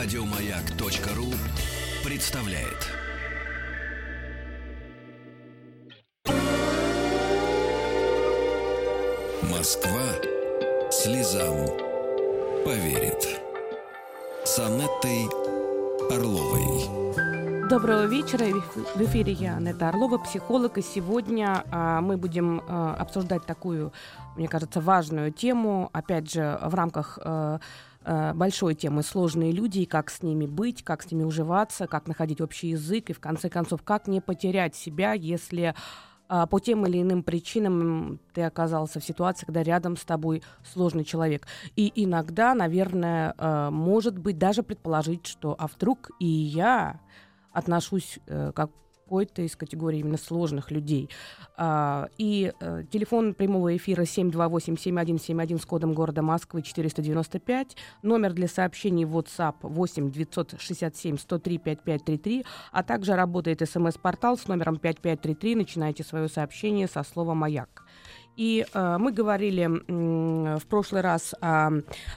Радиомаяк.ру представляет. Москва слезам поверит. С Анеттой Орловой. Доброго вечера. В эфире я, Анетта Орлова, психолог. И сегодня а, мы будем а, обсуждать такую, мне кажется, важную тему. Опять же, в рамках а, большой темы сложные люди, и как с ними быть, как с ними уживаться, как находить общий язык, и в конце концов, как не потерять себя, если а, по тем или иным причинам ты оказался в ситуации, когда рядом с тобой сложный человек. И иногда, наверное, а, может быть даже предположить, что а вдруг и я отношусь э, как какой-то из категорий именно сложных людей. А, и э, телефон прямого эфира 728-7171 с кодом города Москвы 495, номер для сообщений WhatsApp 8 967 103 5533, а также работает смс-портал с номером 5533. Начинайте свое сообщение со слова «Маяк». И э, мы говорили э, в прошлый раз о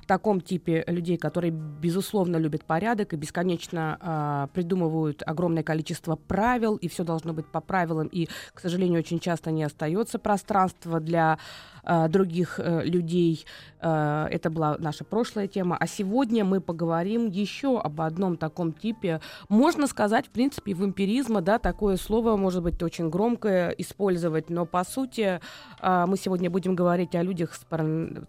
таком типе людей, которые, безусловно, любят порядок и бесконечно э, придумывают огромное количество правил, и все должно быть по правилам, и, к сожалению, очень часто не остается пространства для э, других э, людей. Э, это была наша прошлая тема. А сегодня мы поговорим еще об одном таком типе. Можно сказать, в принципе, в эмпиризма, да, такое слово может быть очень громкое использовать, но по сути э, мы сегодня будем говорить о людях с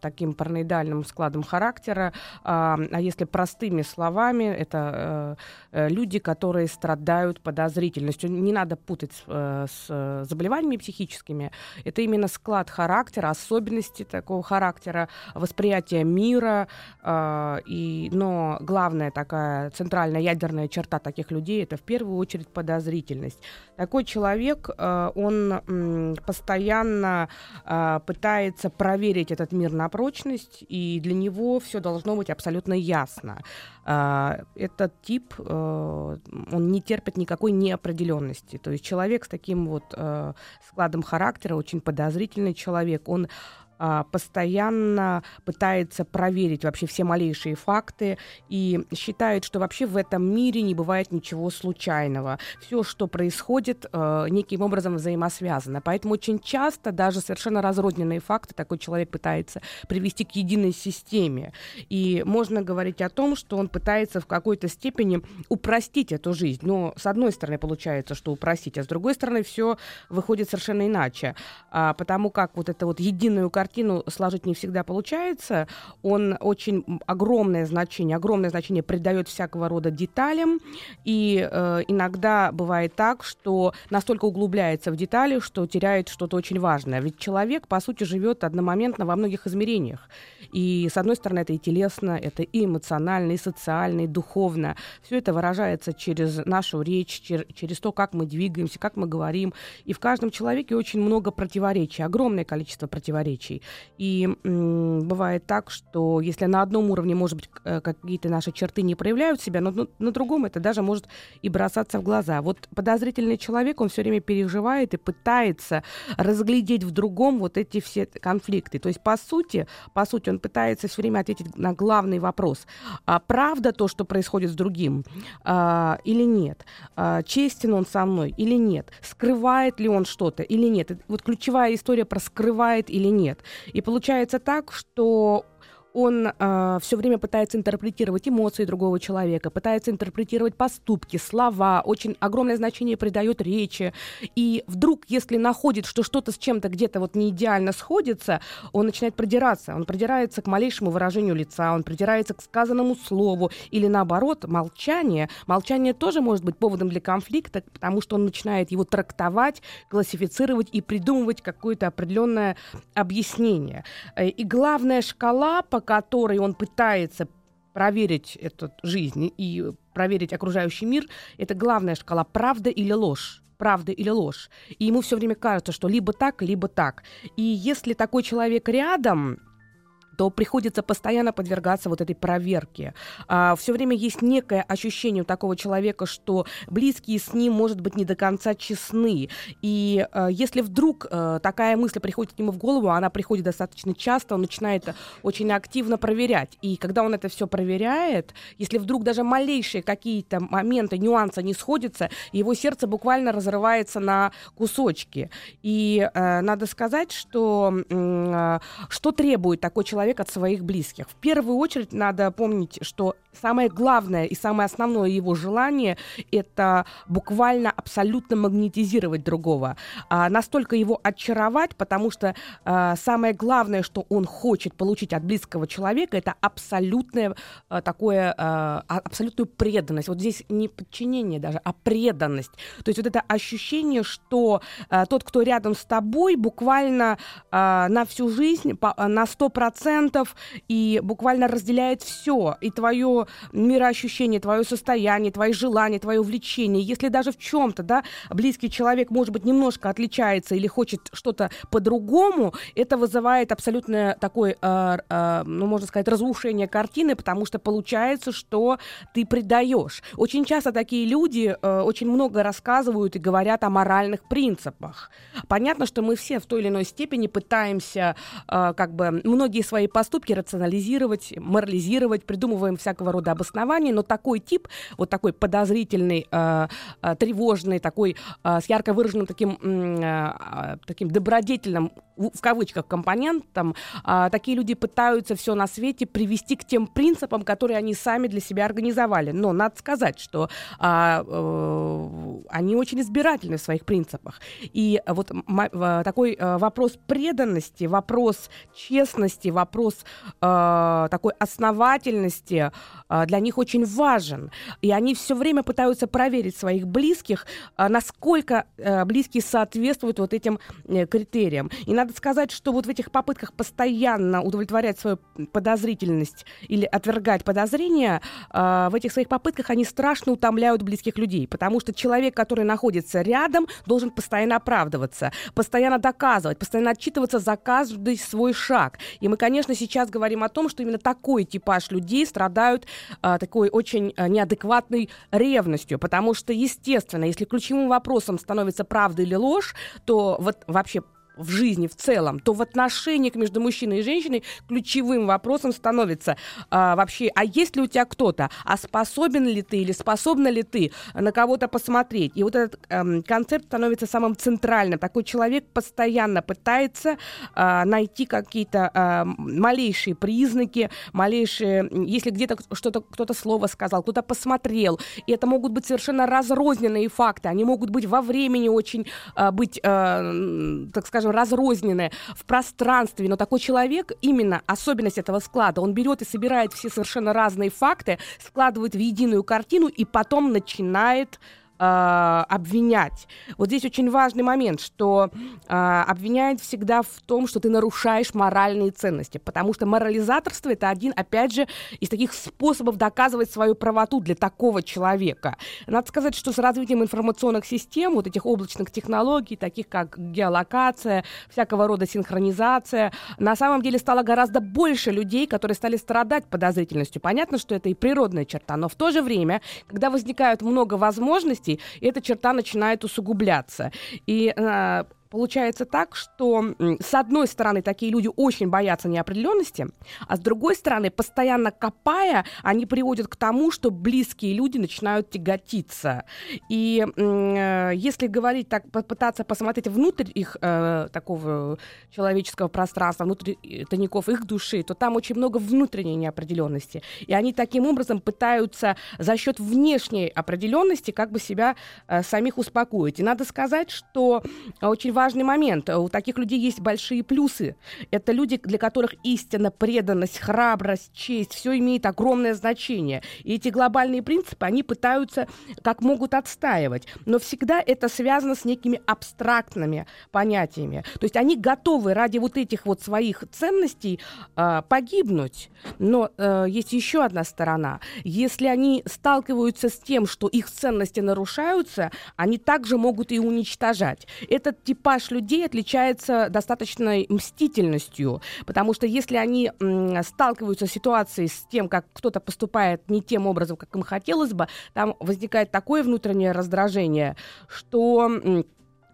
таким параноидальным складом характера. А если простыми словами, это э, э, люди, которые страдают подозрительностью. Не надо путать с заболеваниями психическими. Это именно склад характера, особенности такого характера, восприятие мира. Э, и, но главная такая центральная ядерная черта таких людей это в первую очередь подозрительность. Такой человек, э, он м, постоянно э, пытается проверить этот мир на прочность, и для него все должно быть абсолютно ясно. Э, этот тип, э, он не терпит никакой неопределенности. То есть человек с таким вот э, складом характера, очень подозрительный человек, он а, постоянно пытается проверить вообще все малейшие факты и считает, что вообще в этом мире не бывает ничего случайного. Все, что происходит, э, неким образом взаимосвязано. Поэтому очень часто даже совершенно разрозненные факты такой человек пытается привести к единой системе. И можно говорить о том, что он пытается в какой-то степени упростить эту жизнь. Но с одной стороны получается, что упростить, а с другой стороны все выходит совершенно иначе. А, потому как вот это вот единую картину картину сложить не всегда получается. Он очень огромное значение, огромное значение придает всякого рода деталям. И э, иногда бывает так, что настолько углубляется в детали, что теряет что-то очень важное. Ведь человек, по сути, живет одномоментно во многих измерениях. И, с одной стороны, это и телесно, это и эмоционально, и социально, и духовно. Все это выражается через нашу речь, чер- через то, как мы двигаемся, как мы говорим. И в каждом человеке очень много противоречий, огромное количество противоречий. И м, бывает так, что если на одном уровне, может быть, э, какие-то наши черты не проявляют себя, но на другом это даже может и бросаться в глаза. Вот подозрительный человек, он все время переживает и пытается разглядеть в другом вот эти все конфликты. То есть, по сути, по сути, он пытается все время ответить на главный вопрос. А правда то, что происходит с другим, а, или нет? А, честен он со мной или нет? Скрывает ли он что-то или нет? Вот ключевая история про скрывает или нет. И получается так, что он э, все время пытается интерпретировать эмоции другого человека, пытается интерпретировать поступки, слова, очень огромное значение придает речи. И вдруг, если находит, что что-то с чем-то где-то вот не идеально сходится, он начинает продираться. Он продирается к малейшему выражению лица, он придирается к сказанному слову. Или наоборот, молчание. Молчание тоже может быть поводом для конфликта, потому что он начинает его трактовать, классифицировать и придумывать какое-то определенное объяснение. Э, и главная шкала, по которой он пытается проверить эту жизнь и проверить окружающий мир, это главная шкала правда или ложь правда или ложь. И ему все время кажется, что либо так, либо так. И если такой человек рядом, то приходится постоянно подвергаться вот этой проверке. А, все время есть некое ощущение у такого человека, что близкие с ним, может быть, не до конца честны. И а, если вдруг а, такая мысль приходит к нему в голову, она приходит достаточно часто, он начинает очень активно проверять. И когда он это все проверяет, если вдруг даже малейшие какие-то моменты, нюансы не сходятся, его сердце буквально разрывается на кусочки. И э, надо сказать, что э, что требует такой человек человек от своих близких. В первую очередь надо помнить, что самое главное и самое основное его желание — это буквально абсолютно магнетизировать другого, а, настолько его очаровать, потому что а, самое главное, что он хочет получить от близкого человека, это абсолютное а, такое, а, а абсолютную преданность. Вот здесь не подчинение даже, а преданность. То есть вот это ощущение, что а, тот, кто рядом с тобой, буквально а, на всю жизнь, по, на 100% и буквально разделяет все, и твое мироощущение, твое состояние, твои желания, твое увлечение. Если даже в чем-то, да, близкий человек, может быть, немножко отличается или хочет что-то по-другому, это вызывает абсолютно такое, э, э, ну, можно сказать, разрушение картины, потому что получается, что ты предаешь. Очень часто такие люди э, очень много рассказывают и говорят о моральных принципах. Понятно, что мы все в той или иной степени пытаемся э, как бы многие свои поступки рационализировать, морализировать, придумываем всякого рода обоснований, но такой тип, вот такой подозрительный, э, э, тревожный, такой э, с ярко выраженным таким, э, таким добродетельным, в кавычках, компонентом, э, такие люди пытаются все на свете привести к тем принципам, которые они сами для себя организовали. Но надо сказать, что э, э, они очень избирательны в своих принципах. И вот э, такой э, вопрос преданности, вопрос честности, вопрос э, такой основательности, для них очень важен. И они все время пытаются проверить своих близких, а, насколько э, близкие соответствуют вот этим э, критериям. И надо сказать, что вот в этих попытках постоянно удовлетворять свою подозрительность или отвергать подозрения, а, в этих своих попытках они страшно утомляют близких людей, потому что человек, который находится рядом, должен постоянно оправдываться, постоянно доказывать, постоянно отчитываться за каждый свой шаг. И мы, конечно, сейчас говорим о том, что именно такой типаж людей страдают а, такой очень а, неадекватной ревностью, потому что, естественно, если ключевым вопросом становится правда или ложь, то вот вообще в жизни в целом, то в отношениях между мужчиной и женщиной ключевым вопросом становится а, вообще, а есть ли у тебя кто-то, а способен ли ты или способна ли ты на кого-то посмотреть. И вот этот эм, концепт становится самым центральным. Такой человек постоянно пытается э, найти какие-то э, малейшие признаки, малейшие, если где-то что-то кто-то слово сказал, кто-то посмотрел, и это могут быть совершенно разрозненные факты, они могут быть во времени очень э, быть, э, так скажем, скажем, разрозненное в пространстве, но такой человек, именно особенность этого склада, он берет и собирает все совершенно разные факты, складывает в единую картину и потом начинает обвинять. Вот здесь очень важный момент, что э, обвиняют всегда в том, что ты нарушаешь моральные ценности, потому что морализаторство это один, опять же, из таких способов доказывать свою правоту для такого человека. Надо сказать, что с развитием информационных систем, вот этих облачных технологий, таких как геолокация, всякого рода синхронизация, на самом деле стало гораздо больше людей, которые стали страдать подозрительностью. Понятно, что это и природная черта, но в то же время, когда возникают много возможностей, и эта черта начинает усугубляться. И э, Получается так, что с одной стороны такие люди очень боятся неопределенности, а с другой стороны, постоянно копая, они приводят к тому, что близкие люди начинают тяготиться. И э, если говорить так, попытаться посмотреть внутрь их э, такого человеческого пространства, внутрь э, тайников их души, то там очень много внутренней неопределенности. И они таким образом пытаются за счет внешней определенности как бы себя э, самих успокоить. И надо сказать, что очень важно важный момент. У таких людей есть большие плюсы. Это люди, для которых истина, преданность, храбрость, честь, все имеет огромное значение. И эти глобальные принципы они пытаются как могут отстаивать. Но всегда это связано с некими абстрактными понятиями. То есть они готовы ради вот этих вот своих ценностей э, погибнуть. Но э, есть еще одна сторона. Если они сталкиваются с тем, что их ценности нарушаются, они также могут и уничтожать. Этот типаж типаж людей отличается достаточной мстительностью, потому что если они сталкиваются с ситуацией с тем, как кто-то поступает не тем образом, как им хотелось бы, там возникает такое внутреннее раздражение, что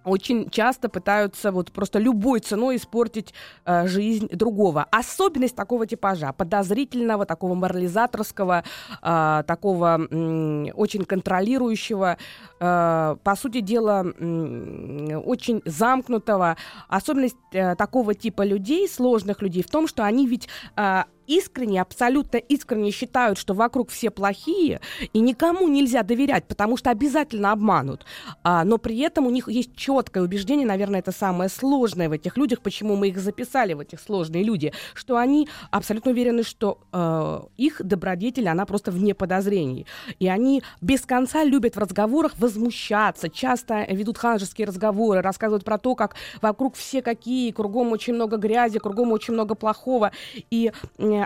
очень часто пытаются вот просто любой ценой испортить э, жизнь другого. Особенность такого типажа, подозрительного, такого морализаторского, э, такого э, очень контролирующего, э, по сути дела, э, очень замкнутого. Особенность э, такого типа людей, сложных людей, в том, что они ведь э, искренне, абсолютно искренне считают, что вокруг все плохие, и никому нельзя доверять, потому что обязательно обманут. А, но при этом у них есть четкое убеждение, наверное, это самое сложное в этих людях, почему мы их записали в этих сложные люди, что они абсолютно уверены, что э, их добродетель, она просто вне подозрений. И они без конца любят в разговорах возмущаться, часто ведут ханжеские разговоры, рассказывают про то, как вокруг все какие, кругом очень много грязи, кругом очень много плохого. И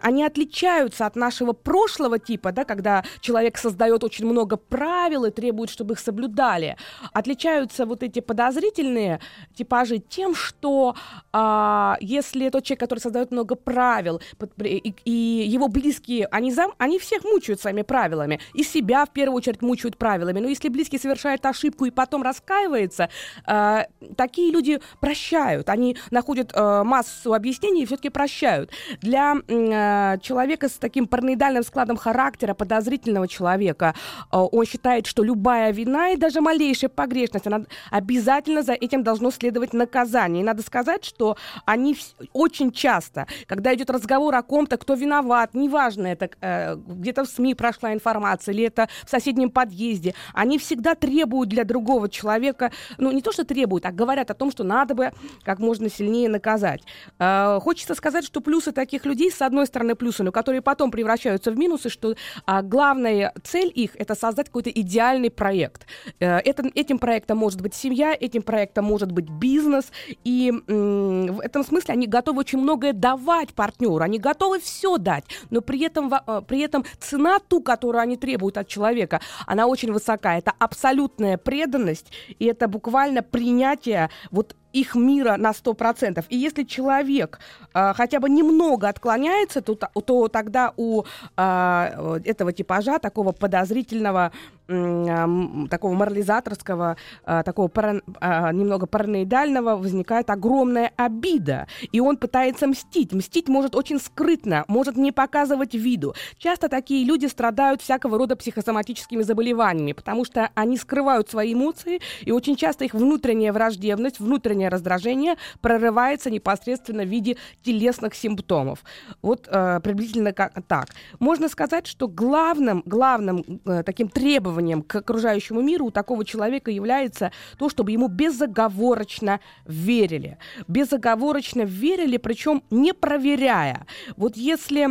они отличаются от нашего прошлого типа, да, когда человек создает очень много правил и требует, чтобы их соблюдали. Отличаются вот эти подозрительные типажи тем, что а, если тот человек, который создает много правил, и, и его близкие, они, зам, они всех мучают своими правилами, и себя в первую очередь мучают правилами. Но если близкий совершает ошибку и потом раскаивается, а, такие люди прощают, они находят а, массу объяснений и все-таки прощают. Для Э, человека с таким параноидальным складом характера, подозрительного человека, э, он считает, что любая вина и даже малейшая погрешность, она обязательно за этим должно следовать наказание. И надо сказать, что они очень часто, когда идет разговор о ком-то, кто виноват, неважно, это э, где-то в СМИ прошла информация или это в соседнем подъезде, они всегда требуют для другого человека, ну не то, что требуют, а говорят о том, что надо бы как можно сильнее наказать. Хочется сказать, что плюсы таких людей, с одной стороны, плюсы, но которые потом превращаются в минусы, что а, главная цель их — это создать какой-то идеальный проект. Э, это, этим проектом может быть семья, этим проектом может быть бизнес, и м, в этом смысле они готовы очень многое давать партнеру, они готовы все дать, но при этом, э, при этом цена ту, которую они требуют от человека, она очень высока. Это абсолютная преданность, и это буквально принятие вот их мира на 100%. И если человек э, хотя бы немного отклоняется, то, то тогда у э, этого типажа, такого подозрительного, такого морализаторского, а, такого пара, а, немного параноидального возникает огромная обида. И он пытается мстить. Мстить может очень скрытно, может не показывать виду. Часто такие люди страдают всякого рода психосоматическими заболеваниями, потому что они скрывают свои эмоции, и очень часто их внутренняя враждебность, внутреннее раздражение прорывается непосредственно в виде телесных симптомов. Вот э, приблизительно как так. Можно сказать, что главным, главным э, таким требованием требованием к окружающему миру у такого человека является то, чтобы ему безоговорочно верили. Безоговорочно верили, причем не проверяя. Вот если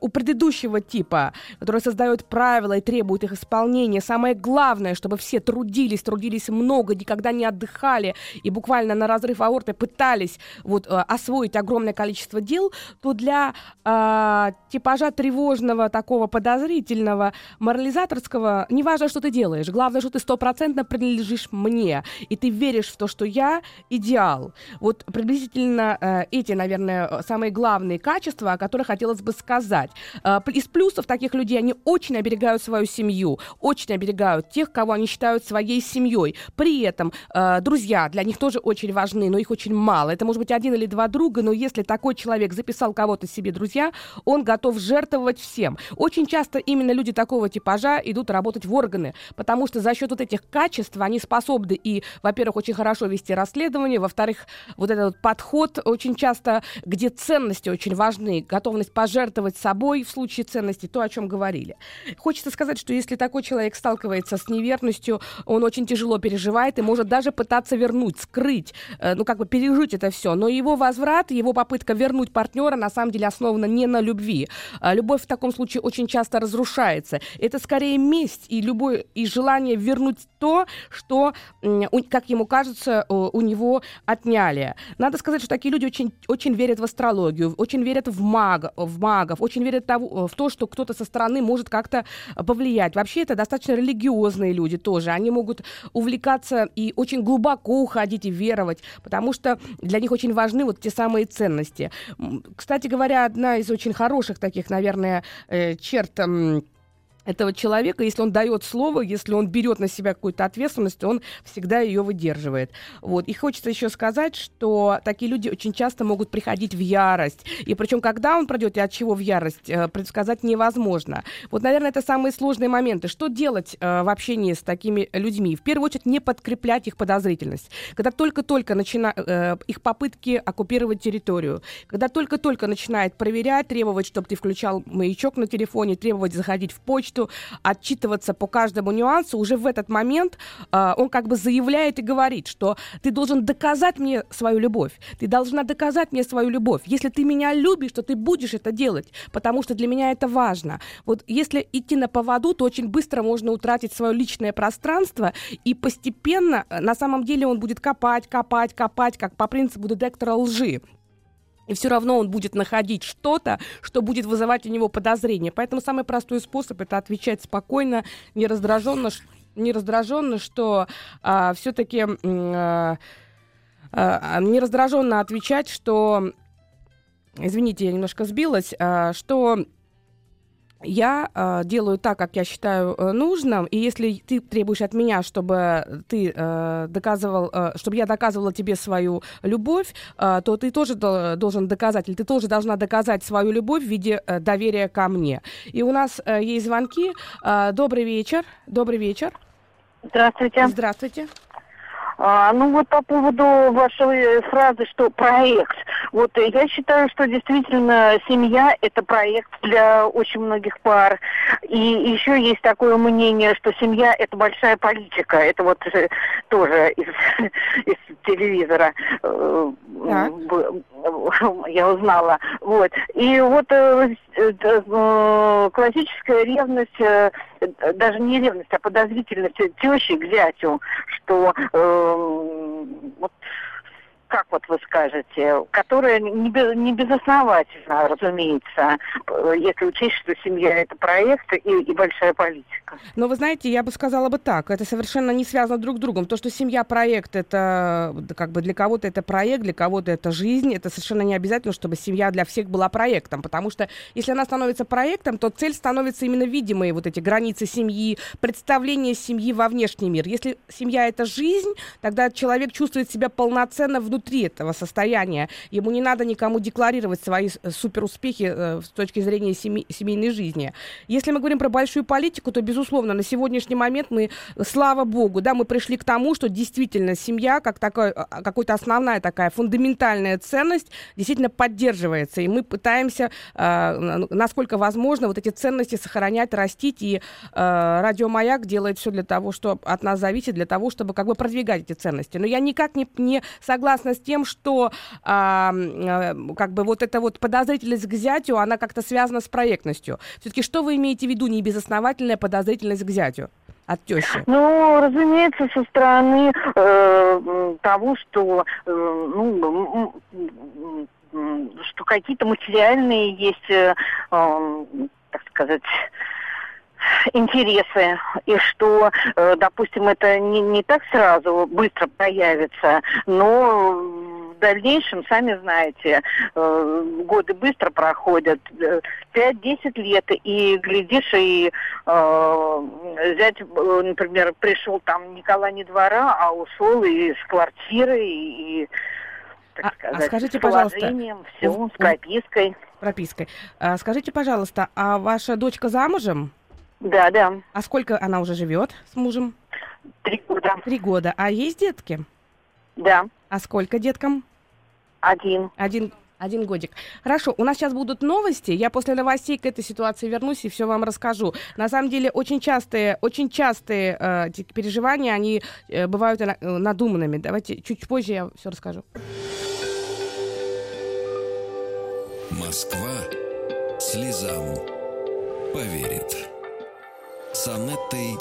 у предыдущего типа, который создает правила и требует их исполнения, самое главное, чтобы все трудились, трудились много, никогда не отдыхали и буквально на разрыв аорты пытались вот, э, освоить огромное количество дел, то для э, типажа тревожного, такого подозрительного, морализаторского не важно, что ты делаешь. Главное, что ты стопроцентно принадлежишь мне. И ты веришь в то, что я идеал. Вот приблизительно э, эти, наверное, самые главные качества, о которых хотелось бы сказать. Э, из плюсов таких людей они очень оберегают свою семью, очень оберегают тех, кого они считают своей семьей. При этом э, друзья для них тоже очень важны, но их очень мало. Это может быть один или два друга, но если такой человек записал кого-то себе друзья, он готов жертвовать всем. Очень часто именно люди такого типажа идут работать в органы, потому что за счет вот этих качеств они способны и, во-первых, очень хорошо вести расследование, во-вторых, вот этот подход очень часто, где ценности очень важны, готовность пожертвовать собой в случае ценности, то, о чем говорили. Хочется сказать, что если такой человек сталкивается с неверностью, он очень тяжело переживает и может даже пытаться вернуть, скрыть, э, ну, как бы пережить это все. Но его возврат, его попытка вернуть партнера на самом деле основана не на любви. А любовь в таком случае очень часто разрушается. Это скорее месть и любое и желание вернуть то, что, как ему кажется, у него отняли. Надо сказать, что такие люди очень, очень верят в астрологию, очень верят в, маг, в магов, очень верят в то, что кто-то со стороны может как-то повлиять. Вообще это достаточно религиозные люди тоже. Они могут увлекаться и очень глубоко уходить и веровать, потому что для них очень важны вот те самые ценности. Кстати говоря, одна из очень хороших таких, наверное, э, черт этого человека, если он дает слово, если он берет на себя какую-то ответственность, он всегда ее выдерживает. Вот. И хочется еще сказать, что такие люди очень часто могут приходить в ярость. И причем, когда он пройдет и от чего в ярость, э, предсказать невозможно. Вот, наверное, это самые сложные моменты. Что делать э, в общении с такими людьми? В первую очередь, не подкреплять их подозрительность. Когда только-только начинают э, их попытки оккупировать территорию, когда только-только начинает проверять, требовать, чтобы ты включал маячок на телефоне, требовать заходить в почту, почту, отчитываться по каждому нюансу, уже в этот момент э, он как бы заявляет и говорит, что ты должен доказать мне свою любовь, ты должна доказать мне свою любовь. Если ты меня любишь, то ты будешь это делать, потому что для меня это важно. Вот если идти на поводу, то очень быстро можно утратить свое личное пространство, и постепенно, э, на самом деле, он будет копать, копать, копать, как по принципу детектора лжи. И все равно он будет находить что-то, что будет вызывать у него подозрения. Поэтому самый простой способ это отвечать спокойно, не раздраженно, не раздраженно, что а, все-таки а, а, не раздраженно отвечать, что извините, я немножко сбилась, а, что я э, делаю так, как я считаю э, нужным, и если ты требуешь от меня, чтобы ты э, доказывал, э, чтобы я доказывала тебе свою любовь, э, то ты тоже до, должен доказать, или ты тоже должна доказать свою любовь в виде э, доверия ко мне. И у нас э, есть звонки. Э, добрый вечер. Добрый вечер. Здравствуйте. Здравствуйте. А, ну вот по поводу вашей фразы, что проект. Вот я считаю, что действительно семья это проект для очень многих пар. И еще есть такое мнение, что семья это большая политика. Это вот э, тоже из, из телевизора э, так. я узнала. Вот. И вот э, классическая ревность даже не ревность, а подозрительность тещи к зятю, что э, вот как вот вы скажете, которая не, без, не безосновательно, разумеется, если учесть, что семья это проект и, и большая политика. Но вы знаете, я бы сказала бы так, это совершенно не связано друг с другом. То, что семья проект, это как бы для кого-то это проект, для кого-то это жизнь, это совершенно не обязательно, чтобы семья для всех была проектом, потому что если она становится проектом, то цель становится именно видимые вот эти границы семьи, представление семьи во внешний мир. Если семья это жизнь, тогда человек чувствует себя полноценно внутри внутри этого состояния. Ему не надо никому декларировать свои суперуспехи э, с точки зрения семей, семейной жизни. Если мы говорим про большую политику, то, безусловно, на сегодняшний момент мы, слава богу, да, мы пришли к тому, что действительно семья, как такая, а, какая-то основная такая фундаментальная ценность, действительно поддерживается. И мы пытаемся, э, насколько возможно, вот эти ценности сохранять, растить. И э, Радио Маяк делает все для того, что от нас зависит, для того, чтобы как бы продвигать эти ценности. Но я никак не, не согласна с тем, что а, как бы вот эта вот подозрительность к зятю, она как-то связана с проектностью. Все-таки что вы имеете в виду небезосновательная подозрительность к зятю? от тещи? Ну, разумеется, со стороны э, того, что, э, ну, что какие-то материальные есть, э, э, так сказать, интересы, и что, э, допустим, это не, не так сразу быстро появится, но в дальнейшем, сами знаете, э, годы быстро проходят, 5-10 лет, и глядишь, и э, взять, например, пришел там Николай не двора, а ушел и с квартиры, и, так а, а сказать, а скажите, с пожалуйста, все, с пропиской. Пропиской. А, скажите, пожалуйста, а ваша дочка замужем? Да, да. А сколько она уже живет с мужем? Три года. Три года. А есть детки? Да. А сколько деткам? Один. Один один годик. Хорошо, у нас сейчас будут новости. Я после новостей к этой ситуации вернусь и все вам расскажу. На самом деле, очень частые, очень частые э, переживания, они э, бывают э, надуманными. Давайте чуть позже я все расскажу. Москва слезам поверит. С Анеттой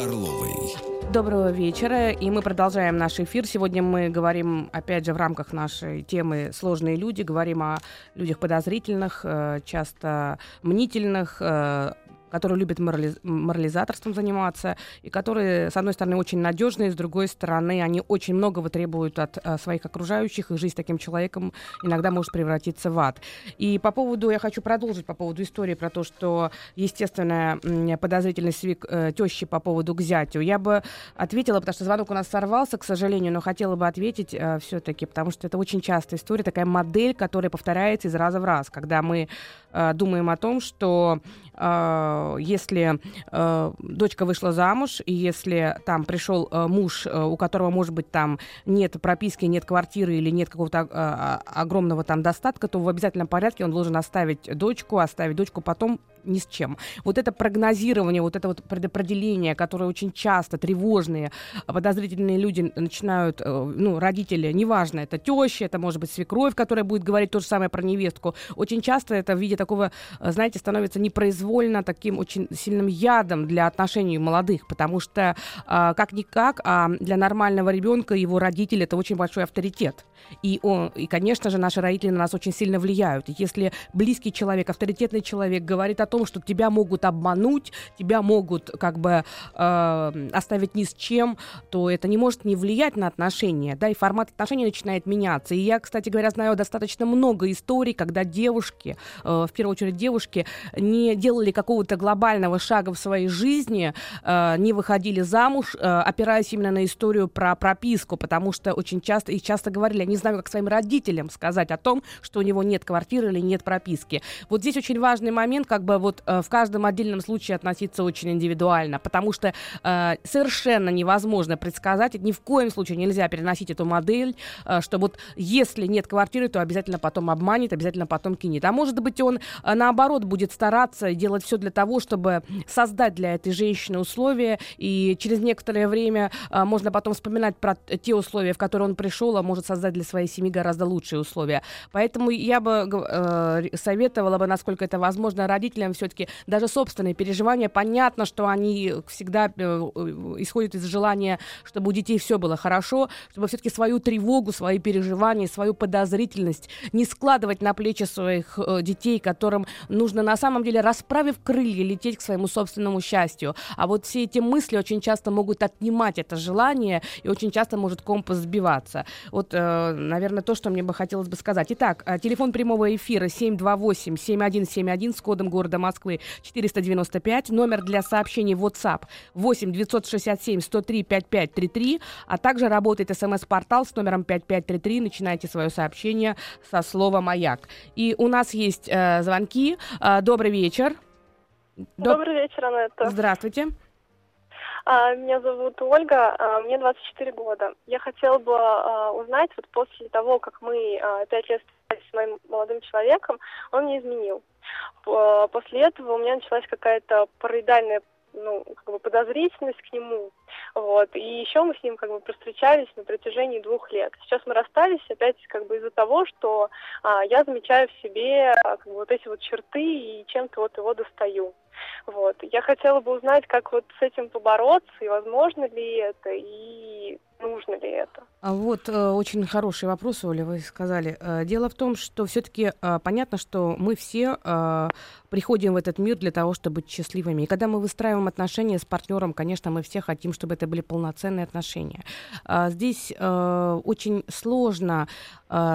Орловой. Доброго вечера, и мы продолжаем наш эфир. Сегодня мы говорим, опять же, в рамках нашей темы «Сложные люди», говорим о людях подозрительных, э, часто мнительных, э, которые любят морали... морализаторством заниматься, и которые, с одной стороны, очень надежные, с другой стороны, они очень многого требуют от а, своих окружающих, и жизнь с таким человеком иногда может превратиться в ад. И по поводу, я хочу продолжить по поводу истории про то, что естественная подозрительность свик, э, тещи по поводу к зятю. Я бы ответила, потому что звонок у нас сорвался, к сожалению, но хотела бы ответить э, все-таки, потому что это очень частая история, такая модель, которая повторяется из раза в раз, когда мы думаем о том, что э, если э, дочка вышла замуж, и если там пришел э, муж, э, у которого, может быть, там нет прописки, нет квартиры или нет какого-то э, огромного там достатка, то в обязательном порядке он должен оставить дочку, оставить дочку потом ни с чем. Вот это прогнозирование, вот это вот предопределение, которое очень часто тревожные, подозрительные люди начинают, э, ну, родители, неважно, это теща, это может быть свекровь, которая будет говорить то же самое про невестку. Очень часто это в виде такого, э, знаете, становится непроизвольно таким очень сильным ядом для отношений молодых, потому что э, как-никак, а для нормального ребенка его родители это очень большой авторитет. И, он, и, конечно же, наши родители на нас очень сильно влияют. Если близкий человек, авторитетный человек говорит о том, что тебя могут обмануть, тебя могут как бы э, оставить ни с чем, то это не может не влиять на отношения, да, и формат отношений начинает меняться. И я, кстати говоря, знаю достаточно много историй, когда девушки, э, в первую очередь девушки, не делали какого-то глобального шага в своей жизни, э, не выходили замуж, э, опираясь именно на историю про прописку, потому что очень часто, и часто говорили, я не знаю, как своим родителям сказать о том, что у него нет квартиры или нет прописки. Вот здесь очень важный момент, как бы вот э, в каждом отдельном случае относиться очень индивидуально, потому что э, совершенно невозможно предсказать, ни в коем случае нельзя переносить эту модель, э, что вот если нет квартиры, то обязательно потом обманет, обязательно потом кинет. А может быть, он наоборот будет стараться делать все для того, чтобы создать для этой женщины условия, и через некоторое время можно потом вспоминать про те условия, в которые он пришел, а может создать для своей семьи гораздо лучшие условия. Поэтому я бы советовала бы, насколько это возможно, родителям все-таки даже собственные переживания. Понятно, что они всегда э, исходят из желания, чтобы у детей все было хорошо, чтобы все-таки свою тревогу, свои переживания, свою подозрительность не складывать на плечи своих э, детей, которым нужно на самом деле, расправив крылья, лететь к своему собственному счастью. А вот все эти мысли очень часто могут отнимать это желание, и очень часто может компас сбиваться. Вот, э, наверное, то, что мне бы хотелось бы сказать. Итак, э, телефон прямого эфира 728-7171 с кодом города Москвы 495, номер для сообщений WhatsApp 8 967 103 5533, а также работает смс-портал с номером 5533. Начинайте свое сообщение со слова «Маяк». И у нас есть э, звонки. Э, добрый вечер. Добрый вечер, Анетта. Здравствуйте. А, меня зовут Ольга, а, мне 24 года. Я хотела бы а, узнать, вот после того, как мы пять лет с моим молодым человеком, он не изменил. После этого у меня началась какая-то параидальная ну, как бы подозрительность к нему. Вот. И еще мы с ним как бы встречались на протяжении двух лет. Сейчас мы расстались опять как бы из-за того, что а, я замечаю в себе как бы, вот эти вот черты и чем-то вот его достаю. Вот. Я хотела бы узнать, как вот с этим побороться, и возможно ли это, и нужно ли это. А вот э, очень хороший вопрос, Оля, вы сказали. Э, дело в том, что все-таки э, понятно, что мы все приходим в этот мир для того, чтобы быть счастливыми. И когда мы выстраиваем отношения с партнером, конечно, мы все хотим, чтобы это были полноценные отношения. Здесь очень сложно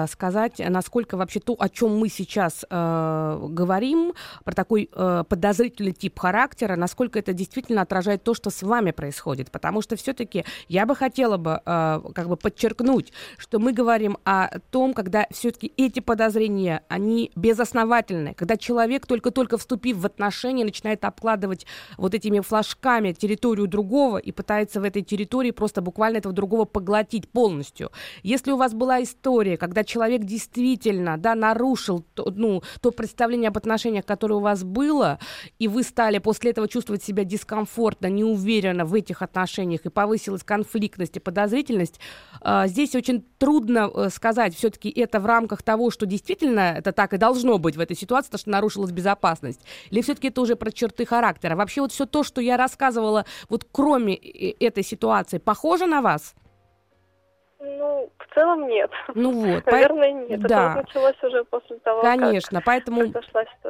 сказать, насколько вообще то, о чем мы сейчас говорим, про такой подозрительный тип характера, насколько это действительно отражает то, что с вами происходит. Потому что все-таки я бы хотела бы э, как бы подчеркнуть, что мы говорим о том, когда все-таки эти подозрения, они безосновательны, когда человек только-только вступив в отношения, начинает обкладывать вот этими флажками территорию другого и пытается в этой территории просто буквально этого другого поглотить полностью. Если у вас была история, когда человек действительно, да, нарушил то, ну, то представление об отношениях, которое у вас было, и вы стали после этого чувствовать себя дискомфортно, неуверенно в этих отношениях, и повысилась конфликтность и подозрительность, э, здесь очень трудно э, сказать, все-таки это в рамках того, что действительно это так и должно быть в этой ситуации, то, что нарушилась безопасность, или все-таки это уже про черты характера. Вообще вот все то, что я рассказывала, вот кроме э, этой ситуации, похоже на вас? Ну, в целом нет. Ну вот. Наверное, нет. Да. Это началось уже после того, Конечно, как поэтому...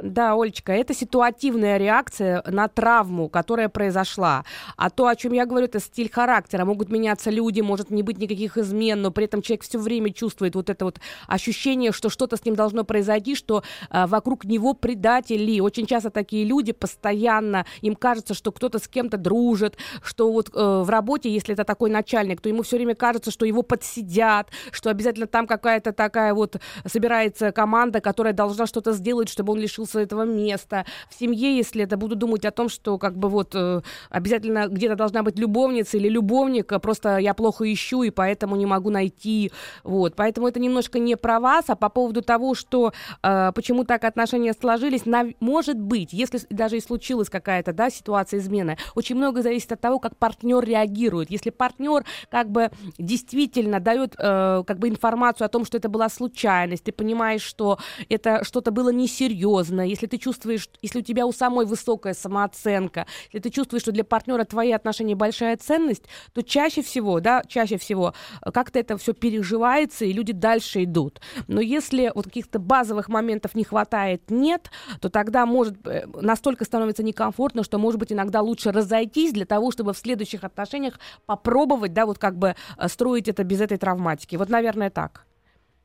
Да, Олечка, это ситуативная реакция на травму, которая произошла. А то, о чем я говорю, это стиль характера. Могут меняться люди, может не быть никаких измен, но при этом человек все время чувствует вот это вот ощущение, что что-то с ним должно произойти, что э, вокруг него предатели. Очень часто такие люди постоянно, им кажется, что кто-то с кем-то дружит, что вот э, в работе, если это такой начальник, то ему все время кажется, что его подсидят, что обязательно там какая-то такая вот собирается команда, которая должна что-то сделать, чтобы он лишился этого места. В семье, если это буду думать о том, что как бы вот э, обязательно где-то должна быть любовница или любовник, просто я плохо ищу и поэтому не могу найти. Вот, поэтому это немножко не про вас, а по поводу того, что э, почему так отношения сложились, на, может быть, если даже и случилась какая-то да, ситуация измены, очень много зависит от того, как партнер реагирует. Если партнер как бы действительно дает э, как бы информацию о том, что это была случайность, ты понимаешь, что это что-то было несерьезно, если ты чувствуешь, если у тебя у самой высокая самооценка, если ты чувствуешь, что для партнера твои отношения большая ценность, то чаще всего, да, чаще всего э, как-то это все переживается, и люди дальше идут. Но если вот каких-то базовых моментов не хватает, нет, то тогда может э, настолько становится некомфортно, что, может быть, иногда лучше разойтись для того, чтобы в следующих отношениях попробовать, да, вот как бы э, строить это без этой травматики. Вот, наверное, так.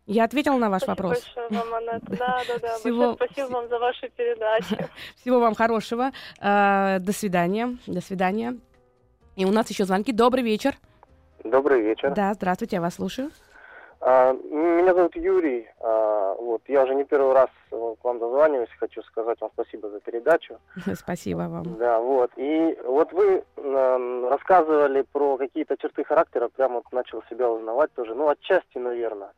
Я ответила на ваш Спасибо вопрос. большое вам, Анет. Да, да, да. Всего- Большое спасибо вам за вашу передачу. Всего вам хорошего. Э, До свидания. До свидания. И у нас еще звонки. Добрый вечер. Добрый вечер. Да, здравствуйте, я вас слушаю. А, меня зовут Юрий. А, вот я уже не первый раз э, к вам дозваниваюсь. Хочу сказать вам спасибо за передачу. Спасибо вам. Да, вот. И вот вы эм, рассказывали про какие-то черты характера, прямо вот начал себя узнавать тоже. Ну, отчасти, наверное.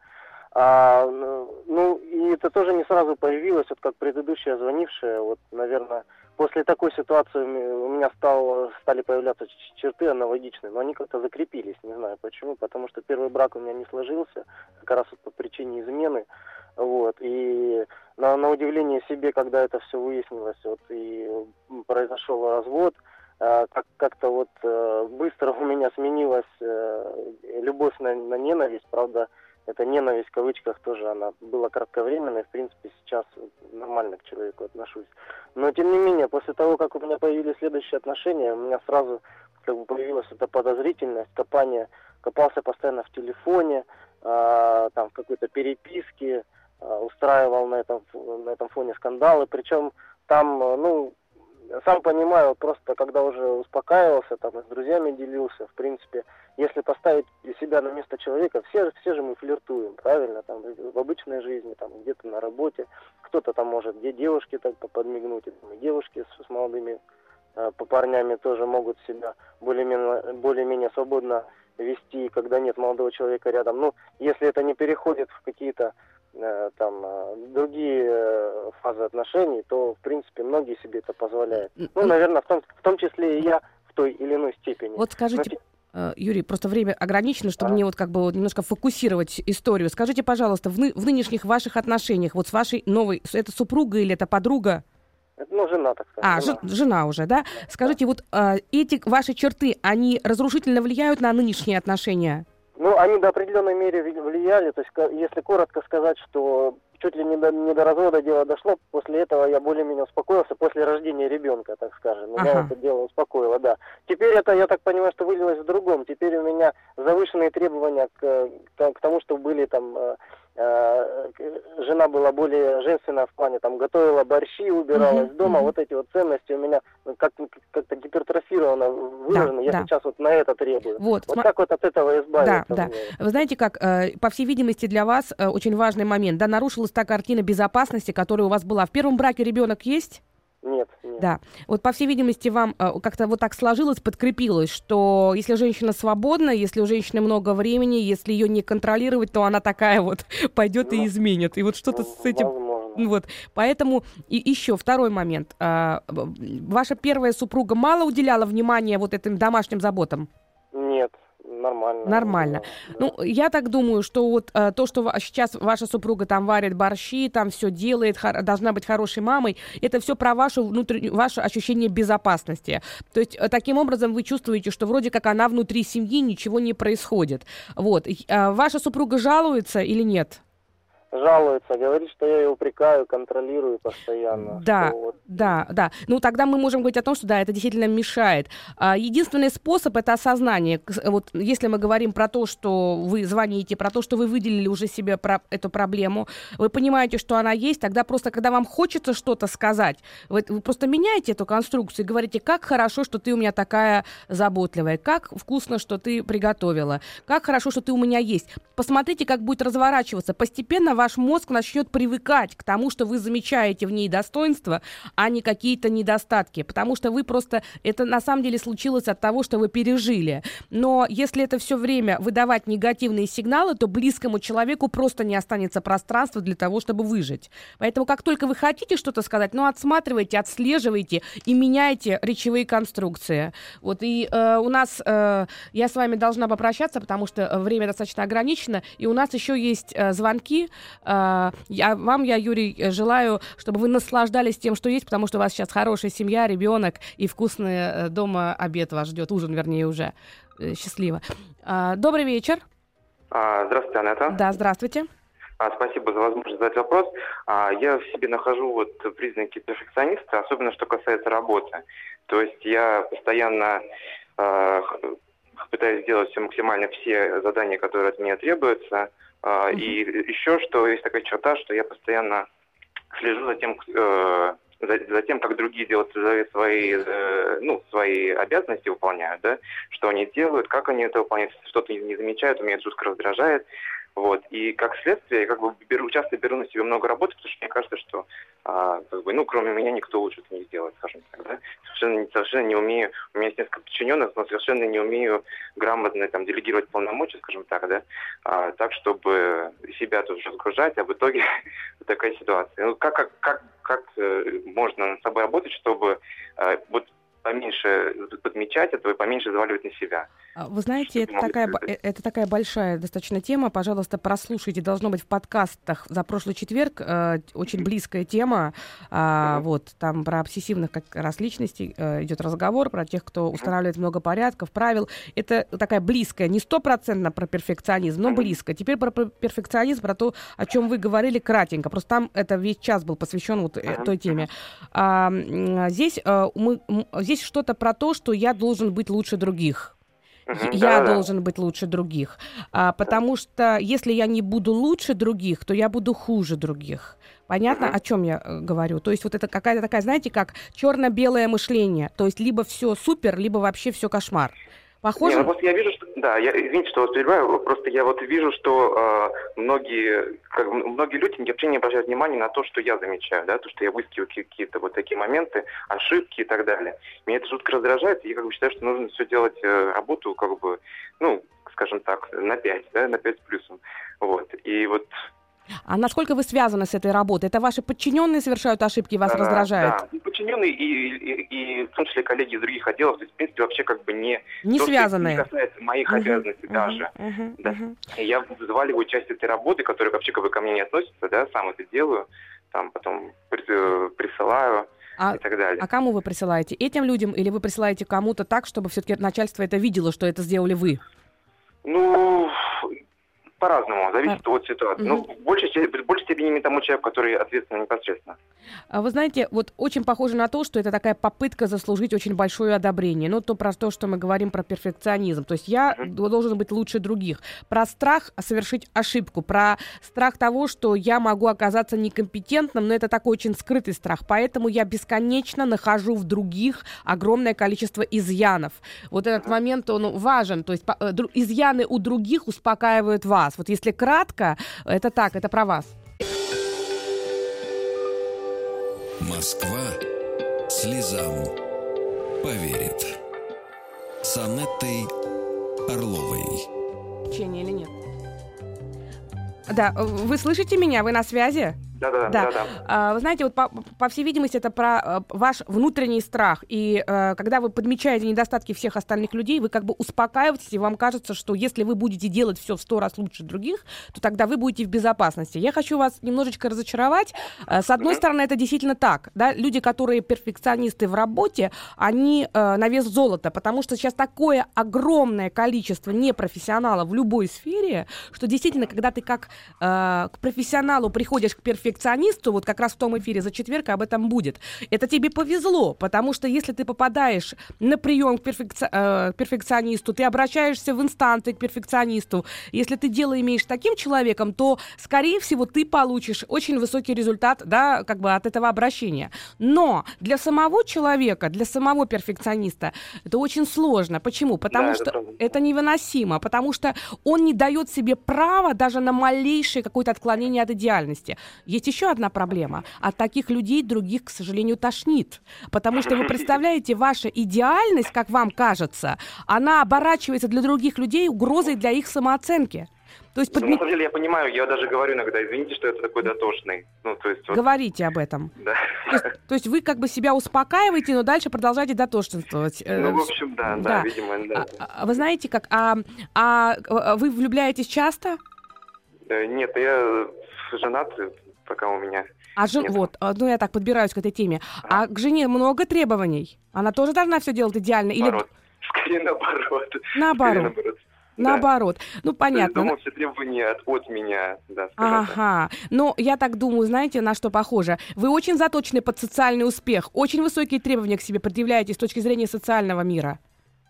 А, ну, ну, и это тоже не сразу появилось, вот как предыдущая звонившая, вот, наверное, после такой ситуации у ме- у меня стал, стали появляться черты аналогичные, но они как-то закрепились, не знаю почему, потому что первый брак у меня не сложился, как раз вот по причине измены, вот, и на, на удивление себе, когда это все выяснилось, вот, и произошел развод, как, как-то вот э, быстро у меня сменилась э, любовь на, на ненависть, правда, эта ненависть в кавычках тоже, она была кратковременной, в принципе, сейчас нормально к человеку отношусь. Но, тем не менее, после того, как у меня появились следующие отношения, у меня сразу как бы появилась эта подозрительность, копание, копался постоянно в телефоне, а, там, в какой-то переписке, а, устраивал на этом, на этом фоне скандалы, причем там, э, ну, сам понимаю, просто когда уже успокаивался, там, с друзьями делился, в принципе, если поставить себя на место человека, все, все же мы флиртуем, правильно, там, в обычной жизни, там, где-то на работе, кто-то там может, где девушки так подмигнуть, и, там, и девушки с, с молодыми э, по парнями тоже могут себя более-менее, более-менее свободно вести, когда нет молодого человека рядом. Ну, если это не переходит в какие-то там э, другие э, фазы отношений, то, в принципе, многие себе это позволяют. Ну, наверное, в том, в том числе и я в той или иной степени. Вот скажите, э, Юрий, просто время ограничено, чтобы А. мне вот как бы вот немножко фокусировать историю. Скажите, пожалуйста, в, ны- в нынешних ваших отношениях, вот с вашей новой, это супруга или это подруга? Это, ну, жена, так сказать. А, жена. жена уже, да? Скажите, вот э, эти ваши черты, они разрушительно влияют на нынешние отношения? Ну, они до определенной меры вли- влияли. То есть, если коротко сказать, что чуть ли не до, не до развода дело дошло, после этого я более-менее успокоился, после рождения ребенка, так скажем. Меня Ага. это дело успокоило, да. Теперь это, я так понимаю, что вылилось в другом. Теперь у меня завышенные требования к, к- к тому, чтобы были там... э, жена была более женственная в плане, там, готовила борщи, убиралась Мгм, дома. Вот эти вот ценности у меня ну, как-то, как-то гипертрофировано выражено. я да. сейчас вот на это требую. Вот, Вот сма- как вот от этого избавиться? Да, да. мне? Вы знаете, как, э, по всей видимости, для вас э, очень важный момент, да, нарушилась та картина безопасности, которая у вас была. В первом браке ребенок есть? Нет, нет. Да. Вот, по всей видимости, вам э, как-то вот так сложилось, подкрепилось, что если женщина свободна, если у женщины много времени, если ее не контролировать, то она такая вот пойдет и Ну, изменит. И вот что-то Ну, с этим Возможно. вот, поэтому и еще второй момент. А, ваша первая супруга мало уделяла внимания вот этим домашним заботам? Нет, нормально. Нормально. Да. Ну, я так думаю, что вот а, то, что сейчас ваша супруга там варит борщи, там все делает, должна быть хорошей мамой, это все про вашу внутреннюю, ваше ощущение безопасности. То есть э, таким образом вы чувствуете, что вроде как она внутри семьи, ничего не происходит. Вот. А, ваша супруга жалуется или нет? Жалуется, говорит, что я ее упрекаю, контролирую постоянно. Да, вот Да, да. Ну, тогда мы можем говорить о том, что да, это действительно мешает. А, единственный способ это осознание. Вот если мы говорим про то, что вы звоните, про то, что вы выделили уже себе про эту проблему, вы понимаете, что она есть, тогда просто, когда вам хочется что-то сказать, вы, вы просто меняете эту конструкцию и говорите, как хорошо, что ты у меня такая заботливая, как вкусно, что ты приготовила, как хорошо, что ты у меня есть. Посмотрите, как будет разворачиваться. Постепенно ваш мозг начнет привыкать к тому, что вы замечаете в ней достоинства, а не какие-то недостатки. Потому что вы просто... Это на самом деле случилось от того, что вы пережили. Но если это все время выдавать негативные сигналы, то близкому человеку просто не останется пространства для того, чтобы выжить. Поэтому как только вы хотите что-то сказать, ну, отсматривайте, отслеживайте и меняйте речевые конструкции. Вот и э, у нас... э, я с вами должна попрощаться, потому что э, время достаточно ограничено, и у нас еще есть э, звонки. Э, я, вам я, Юрий, э, желаю, чтобы вы наслаждались тем, что есть, потому что у вас сейчас хорошая семья, ребенок и вкусный э, дома обед вас ждет, ужин, вернее, уже. Э, счастливо. А, добрый вечер. А, Здравствуйте, Анетта. Да, здравствуйте. А, Спасибо за возможность задать вопрос. А, Я в себе нахожу вот признаки перфекциониста, особенно что касается работы. То есть я постоянно а, х- пытаюсь сделать все максимально все задания, которые от меня требуются. А. И еще что есть такая черта, что я постоянно слежу за тем, э, за, за тем, как другие делают свои, э, ну, свои обязанности выполняют, да, что они делают, как они это выполняют, что-то не, не замечают, меня это жутко раздражает. Вот. И как следствие, я как бы беру, часто беру на себя много работы, потому что мне кажется, что а, как бы, ну, кроме меня никто лучше это не сделает, скажем так, да. Совершенно, совершенно не умею, у меня есть несколько подчиненных, но совершенно не умею грамотно там делегировать полномочия, скажем так, да, а, так, чтобы себя тоже загружать, а в итоге такая ситуация. Ну, как, как, как, как э, можно над собой работать, чтобы э, вот поменьше подмечать этого и поменьше заваливать на себя? А, Вы знаете, это такая, сказать? э, это такая большая достаточно тема. Пожалуйста, прослушайте. Должно быть в подкастах за прошлый четверг. э, очень близкая тема. А, Мгм. Вот там про обсессивных как раз личностей э, идет разговор, про тех, кто устанавливает много порядков, правил. Это такая близкая, не стопроцентно про перфекционизм, но близко. Теперь про пер- перфекционизм, про то, о чем вы говорили кратенько. Просто там это весь час был посвящен вот э, той теме. А, м, здесь э, мы, здесь что-то про то, что я должен быть лучше других. Я да-да-да. должен быть лучше других. А, потому что если я не буду лучше других, то я буду хуже других. Понятно, Мгм. о чем я э, говорю? То есть вот это какая-то такая, знаете, как черно-белое мышление. То есть либо все супер, либо вообще все кошмар. Похоже? Не, ну я вижу, что... Да, я, извините, что вас перебиваю, просто я вот вижу, что э, многие, как, многие люди вообще не обращают внимания на то, что я замечаю, да, то, что я выискиваю какие-то вот такие моменты, ошибки и так далее. Меня это жутко раздражает, и я как бы считаю, что нужно все делать э, работу, как бы, ну, скажем так, на 5, да, на 5 с плюсом. Вот. И вот А насколько вы связаны с этой работой? Это ваши подчиненные совершают ошибки и вас А, раздражают? Да, и подчиненные, и, и, и в том числе коллеги из других отделов, то есть, в принципе, вообще как бы не... Не то, связанные? Не касается моих Мгм, обязанностей мгм, даже. мгм, Да. И я взваливаю часть этой работы, которая вообще как бы ко мне не относится, да, сам это делаю, там потом э, присылаю А и так далее. А кому вы присылаете? Этим людям или вы присылаете кому-то так, чтобы все-таки начальство это видело, что это сделали вы? Ну, по-разному, зависит от ситуации. Мгм. Ну, в большей, в большей степени тому человеку, который ответственен непосредственно. А Вы знаете, вот очень похоже на то, что это такая попытка заслужить очень большое одобрение. Ну, то про то, что мы говорим про перфекционизм. То есть я д- должен быть лучше других. Про страх совершить ошибку, про страх того, что я могу оказаться некомпетентным, но это такой очень скрытый страх. Поэтому я бесконечно нахожу в других огромное количество изъянов. Вот этот момент, он важен. То есть э, изъяны у других успокаивают вас. Вот если кратко, это так, это про вас. Москва слезам поверит. С Анеттой Орловой. Течение или нет? Да, вы слышите меня? Вы на связи? Да, да, Да. А, Вы знаете, вот по, по всей видимости, это про э, ваш внутренний страх. И э, когда вы подмечаете недостатки всех остальных людей, вы как бы успокаиваетесь, и вам кажется, что если вы будете делать все в сто раз лучше других, то тогда вы будете в безопасности. Я хочу вас немножечко разочаровать. Э, С одной стороны, это действительно так. Да? Люди, которые перфекционисты в работе, они на вес золота, потому что сейчас такое огромное количество непрофессионалов в любой сфере, что действительно, когда ты как к профессионалу приходишь к перфекционисту, вот как раз в том эфире за четверг об этом будет, это тебе повезло, потому что если ты попадаешь на прием к перфекци- э, перфекционисту, ты обращаешься в инстанции к перфекционисту, если ты дело имеешь с таким человеком, то, скорее всего, ты получишь очень высокий результат, да, как бы от этого обращения. Но для самого человека, для самого перфекциониста это очень сложно. Почему? Потому Да, это что правда. это невыносимо, потому что он не дает себе права даже на малейшее какое-то отклонение от идеальности. Есть еще одна проблема. От таких людей других, к сожалению, тошнит. Потому что вы представляете, ваша идеальность, как вам кажется, она оборачивается для других людей угрозой для их самооценки. То есть Ну, подме- На самом деле я понимаю, я даже говорю иногда, извините, что это такой дотошный. Ну, то есть, вот, говорите об этом. да. То есть, то есть вы как бы себя успокаиваете, но дальше продолжаете дотошнствовать. Э, Ну, в общем, да, да, да. видимо, да. а- а вы знаете, как, а, а, а вы влюбляетесь часто? Э, Нет, я женат, пока у меня. А жен... Вот, а, ну я так подбираюсь к этой теме. А к жене много требований? Она тоже должна все делать идеально? Или Наоборот. Скорее наоборот. Скорее наоборот? наоборот. Да. Наоборот. Ну, То есть, понятно. думаю, все требования от, от меня, да, так. Ага. Но я так думаю, знаете, на что похоже? Вы очень заточены под социальный успех, очень высокие требования к себе предъявляете с точки зрения социального мира.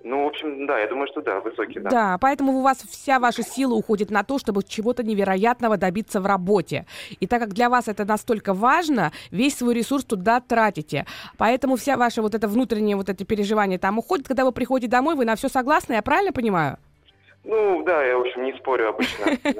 Ну, в общем, да, я думаю, что да, высокий, да. Да, поэтому у вас вся ваша сила уходит на то, чтобы чего-то невероятного добиться в работе. И так как для вас это настолько важно, весь свой ресурс туда тратите. Поэтому вся ваша вот это внутреннее вот это переживание там уходит. Когда вы приходите домой, вы на все согласны, я правильно понимаю? Ну, да, я, в общем, не спорю обычно.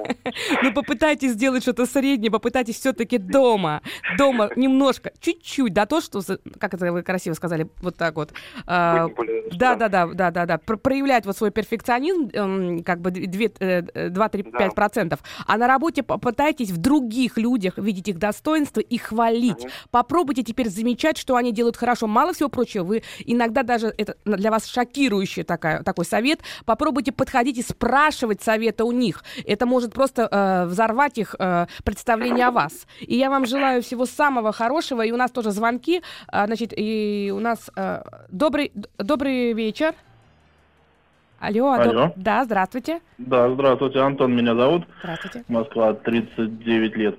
Ну, попытайтесь сделать что-то среднее, попытайтесь все-таки дома. Дома немножко, чуть-чуть, да, то, что, как это вы красиво сказали, вот так вот. а, Да, да, да, да, да, да. Про- проявлять вот свой перфекционизм, эм, как бы 2-3-5 Да. процентов. А на работе попытайтесь в других людях видеть их достоинства и хвалить. Попробуйте теперь замечать, что они делают хорошо. Мало всего прочего, вы иногда даже, это для вас шокирующий такой совет, попробуйте подходить и спрашивать совета у них. Это может просто э, взорвать их э, представление о вас. И я вам желаю всего самого хорошего. И у нас тоже звонки. А, значит, и у нас э, добрый, добрый вечер. Алло, а, доб- Алло. да, здравствуйте. Да, здравствуйте, Антон меня зовут, Здравствуйте. Москва, 39 лет.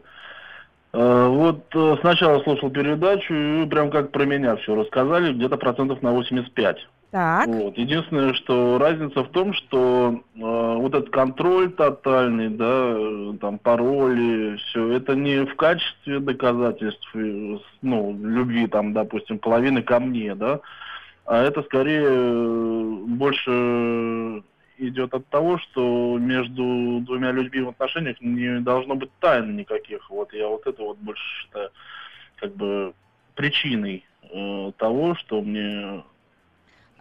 Э, Вот э, сначала слушал передачу, и прям как про меня все рассказали, где-то процентов на 85. Так. Вот. Единственное, что разница в том, что э, вот этот контроль тотальный, да, э, там пароли, все это не в качестве доказательств, э, ну, любви, там, допустим, половины ко мне, да, а это скорее э, больше идет от того, что между двумя людьми в отношениях не должно быть тайн никаких. Вот я вот это вот больше считаю как бы причиной э, того, что мне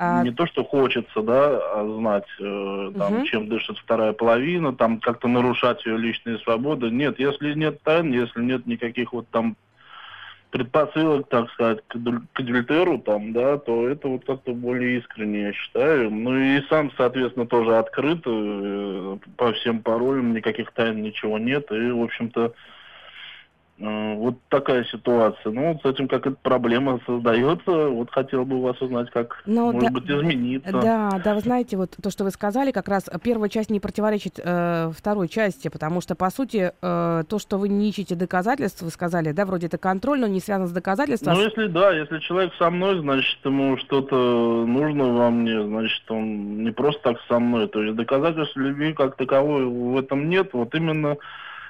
А, не то, что хочется, да, а знать, э, там, Мгм. чем дышит вторая половина, там как-то нарушать ее личные свободы. Нет, если нет тайн, если нет никаких вот там предпосылок, так сказать, к, адюльтеру, там, да, то это вот как-то более искренне, я считаю. Ну и сам, соответственно, тоже открыт э, по всем паролям, никаких тайн, ничего нет. И, в общем-то, вот такая ситуация. Ну, вот с этим как эта проблема создается, вот хотел бы у вас узнать, как, Ну, может да- быть, измениться. Да, да, вы знаете, вот то, что вы сказали, как раз первая часть не противоречит э, второй части, потому что, по сути, э, то, что вы не ищете доказательств, вы сказали, да, вроде это контроль, но не связано с доказательством. Ну, если да, если человек со мной, значит, ему что-то нужно во мне, значит, он не просто так со мной. То есть доказательств любви как таковой в этом нет. Вот именно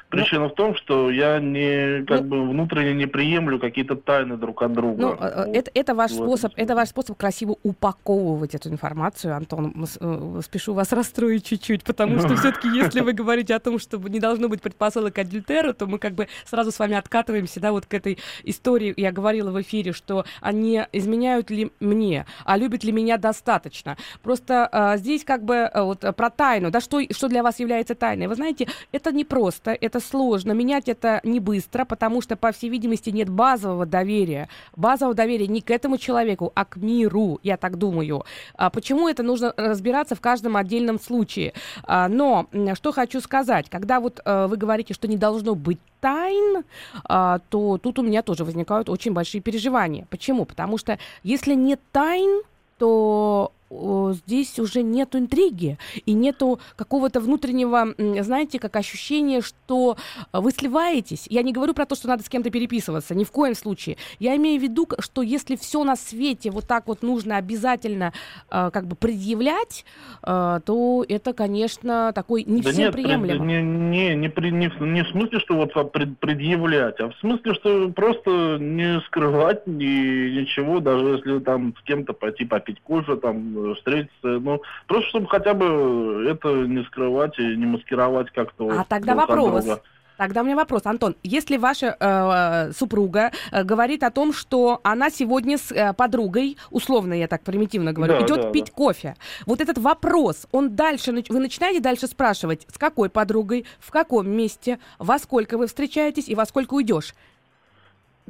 Причина в том, что я не как бы внутренне не приемлю какие-то тайны друг от друга. Ну, э, Вот. это, это ваш в этом способ, это ваш способ красиво упаковывать эту информацию, Антон. Э, Спешу вас расстроить чуть-чуть, потому что все-таки, если вы говорите о том, что не должно быть предпосылок к адюльтеру, то мы как бы сразу с вами откатываемся, да, вот к этой истории. Я говорила в эфире, что они изменяют ли мне, а любят ли меня достаточно. Просто а, здесь как бы а, вот про тайну, да, что, что для вас является тайной. Вы знаете, это непросто, это сложно, менять это не быстро, потому что, по всей видимости, нет базового доверия. Базового доверия не к этому человеку, а к миру, я так думаю. А почему это нужно разбираться в каждом отдельном случае? А, но что хочу сказать, когда вот э, вы говорите, что не должно быть тайн, а, то тут у меня тоже возникают очень большие переживания. Почему? Потому что если нет тайн, то здесь уже нету интриги и нету какого-то внутреннего, знаете, как ощущения, что э, вы сливаетесь. Я не говорю про то, что надо с кем-то переписываться, ни в коем случае. Я имею в виду, что если все на свете вот так вот нужно обязательно э, как бы предъявлять, э, то это, конечно, такой не да всем нет, приемлемо. не, не, не, при- не, в- не в смысле, что вот пред- предъявлять, а в смысле, что просто не скрывать ни, ничего, даже если там с кем-то пойти попить кофе, там встретиться, ну, просто чтобы хотя бы это не скрывать и не маскировать как-то. А вот тогда вопрос. друга. Тогда у меня вопрос, Антон. Если ваша э, супруга э, говорит о том, что она сегодня с э, подругой, условно я так примитивно говорю, Да, идет да, пить да. кофе, вот этот вопрос, он дальше, вы начинаете дальше спрашивать, с какой подругой, в каком месте, во сколько вы встречаетесь и во сколько уйдешь.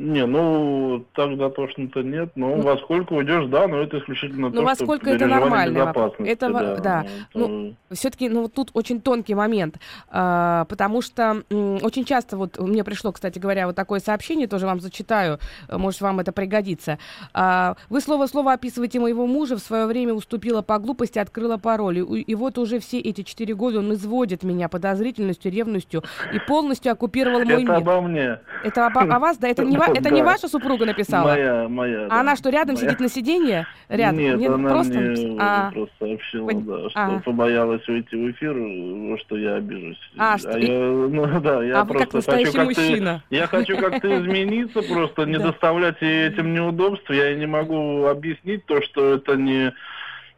Не, ну, тогда точно-то нет. Но Ну. во сколько уйдешь, да, но это исключительно Ну, то, во сколько это безопасности, Это во- да. Ну, то- Все-таки, ну вот тут очень тонкий момент, а, потому что м, очень часто вот мне пришло, кстати говоря, вот такое сообщение, тоже вам зачитаю, может вам это пригодится. А, вы слово слово описываете моего мужа, в свое время уступила по глупости, открыла пароль, и, и вот уже все эти четыре года он изводит меня подозрительностью, ревностью и полностью оккупировал мой это мир. обо мне. Это обо- о вас, да? Это не, это не ваша супруга написала? Моя, моя. А да. она что, рядом Моя. сидит на сиденье? Рядом? Нет, Не, ну, она просто мне напис- а. просто сообщила, Пон- да, что а. побоялась уйти в эфир, что я обижусь. А, что- я, ну да, я а вы как просто настоящий хочу мужчина. я хочу как-то измениться, просто не доставлять ей этим неудобств. Я не могу объяснить то, что это не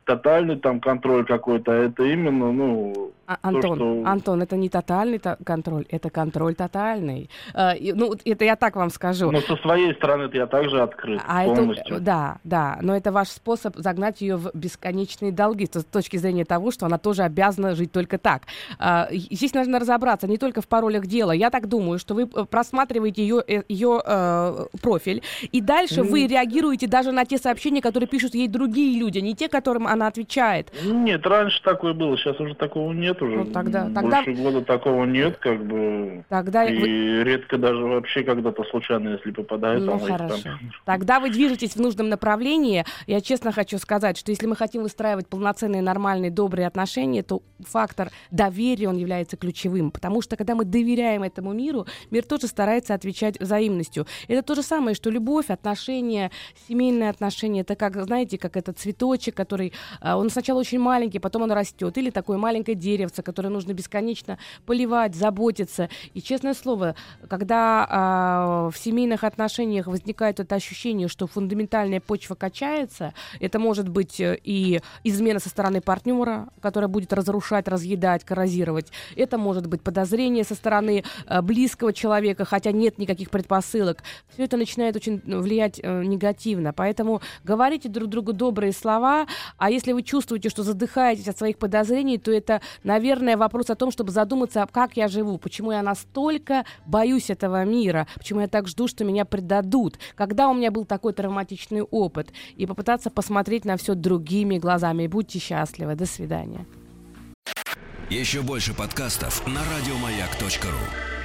тотальный там контроль какой-то, а это именно, ну, А, Антон, что- Антон, это не тотальный то- контроль, это контроль тотальный. Э, и, ну, это я так вам скажу. ну, со своей стороны я также открыт А это, полностью. да, да, но это ваш способ загнать ее в бесконечные долги с точки зрения того, что она тоже обязана жить только так. А, Здесь нужно разобраться не только в паролях дела. Я так думаю, что вы э, просматриваете ее, э, ее э, профиль, и дальше вы реагируете даже на те сообщения, которые пишут ей другие люди, не те, которым она отвечает. Нет, раньше такое было, сейчас уже такого нет уже. Ну, тогда- Больше тогда- года такого нет, как бы. Тогда и вы- редко даже вообще когда-то случайно, если попадает Ну их там- хорошо. Тогда вы движетесь в нужном направлении. Я честно хочу сказать, что если мы хотим выстраивать полноценные, нормальные, добрые отношения, то фактор доверия, он является ключевым. Потому что когда мы доверяем этому миру, мир тоже старается отвечать взаимностью. Это то же самое, что любовь, отношения, семейные отношения. Это как, знаете, как этот цветочек, который, а, он сначала очень маленький, потом он растет. Или такое маленькое деревце, которое нужно бесконечно поливать, заботиться. И честное слово, когда а, в семейных отношениях возникает это ощущение, что фундаментальная почва качается, это может быть э, и измена со стороны партнера, которая будет разрушать, разъедать, коррозировать. Это может быть подозрение со стороны э, близкого человека, хотя нет никаких предпосылок. Все это начинает очень влиять э, негативно. Поэтому говорите друг другу добрые слова, а если вы чувствуете, что задыхаетесь от своих подозрений, то это, наверное, вопрос о том, чтобы задуматься, как я живу, почему я настолько боюсь этого мира, почему я так жду, что меня предадут, когда у меня был такой травматичный опыт, и попытаться посмотреть на все другими глазами. Будьте счастливы. До свидания. Еще больше подкастов на радиомаяк.ру.